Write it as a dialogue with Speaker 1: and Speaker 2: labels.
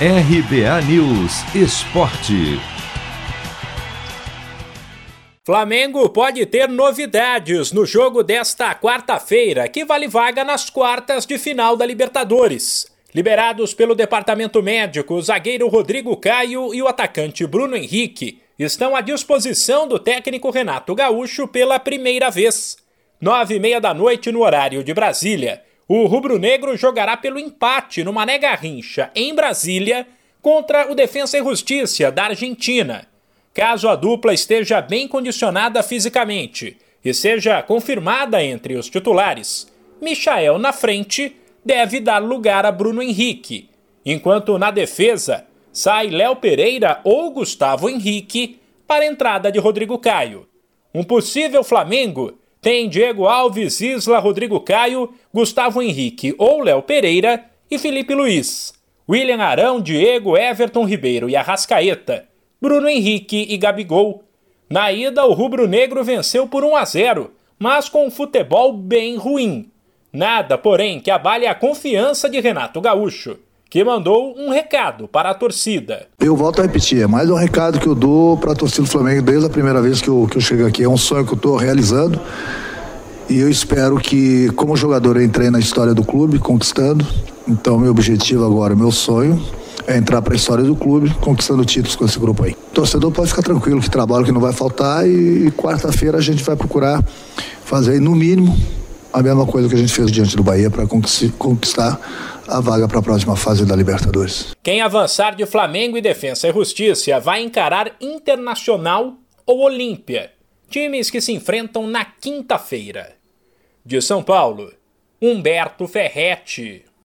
Speaker 1: RBA News Esporte.
Speaker 2: Flamengo pode ter novidades no jogo desta quarta-feira, que vale vaga nas quartas de final da Libertadores. Liberados pelo departamento médico, o zagueiro Rodrigo Caio e o atacante Bruno Henrique estão à disposição do técnico Renato Gaúcho pela primeira vez. Nove e meia da noite no horário de Brasília. O rubro-negro jogará pelo empate no Mané Garrincha, em Brasília, contra o Defensa e Justiça da Argentina. Caso a dupla esteja bem condicionada fisicamente e seja confirmada entre os titulares, Michael na frente deve dar lugar a Bruno Henrique, enquanto na defesa sai Léo Pereira ou Gustavo Henrique para a entrada de Rodrigo Caio. Um possível Flamengo tem Diego Alves, Isla, Rodrigo Caio, Gustavo Henrique ou Léo Pereira e Felipe Luiz. William Arão, Diego, Everton Ribeiro e Arrascaeta, Bruno Henrique e Gabigol. Na ida, o rubro-negro venceu por 1 a 0, mas com um futebol bem ruim. Nada, porém, que abale a confiança de Renato Gaúcho que mandou um recado para a torcida.
Speaker 3: Eu volto a repetir, é mais um recado que eu dou para a torcida do Flamengo desde a primeira vez que eu, que eu chego aqui. É um sonho que eu estou realizando e eu espero que, como jogador, eu entrei na história do clube, conquistando. Então, meu objetivo agora, meu sonho, é entrar para a história do clube, conquistando títulos com esse grupo aí. Torcedor pode ficar tranquilo que trabalho que não vai faltar e, e quarta-feira a gente vai procurar fazer, no mínimo, a mesma coisa que a gente fez diante do Bahia para conquistar a vaga para a próxima fase da Libertadores.
Speaker 2: Quem avançar de Flamengo e Defensa e Justiça vai encarar Internacional ou Olímpia, times que se enfrentam na quinta-feira. De São Paulo, Humberto Ferretti.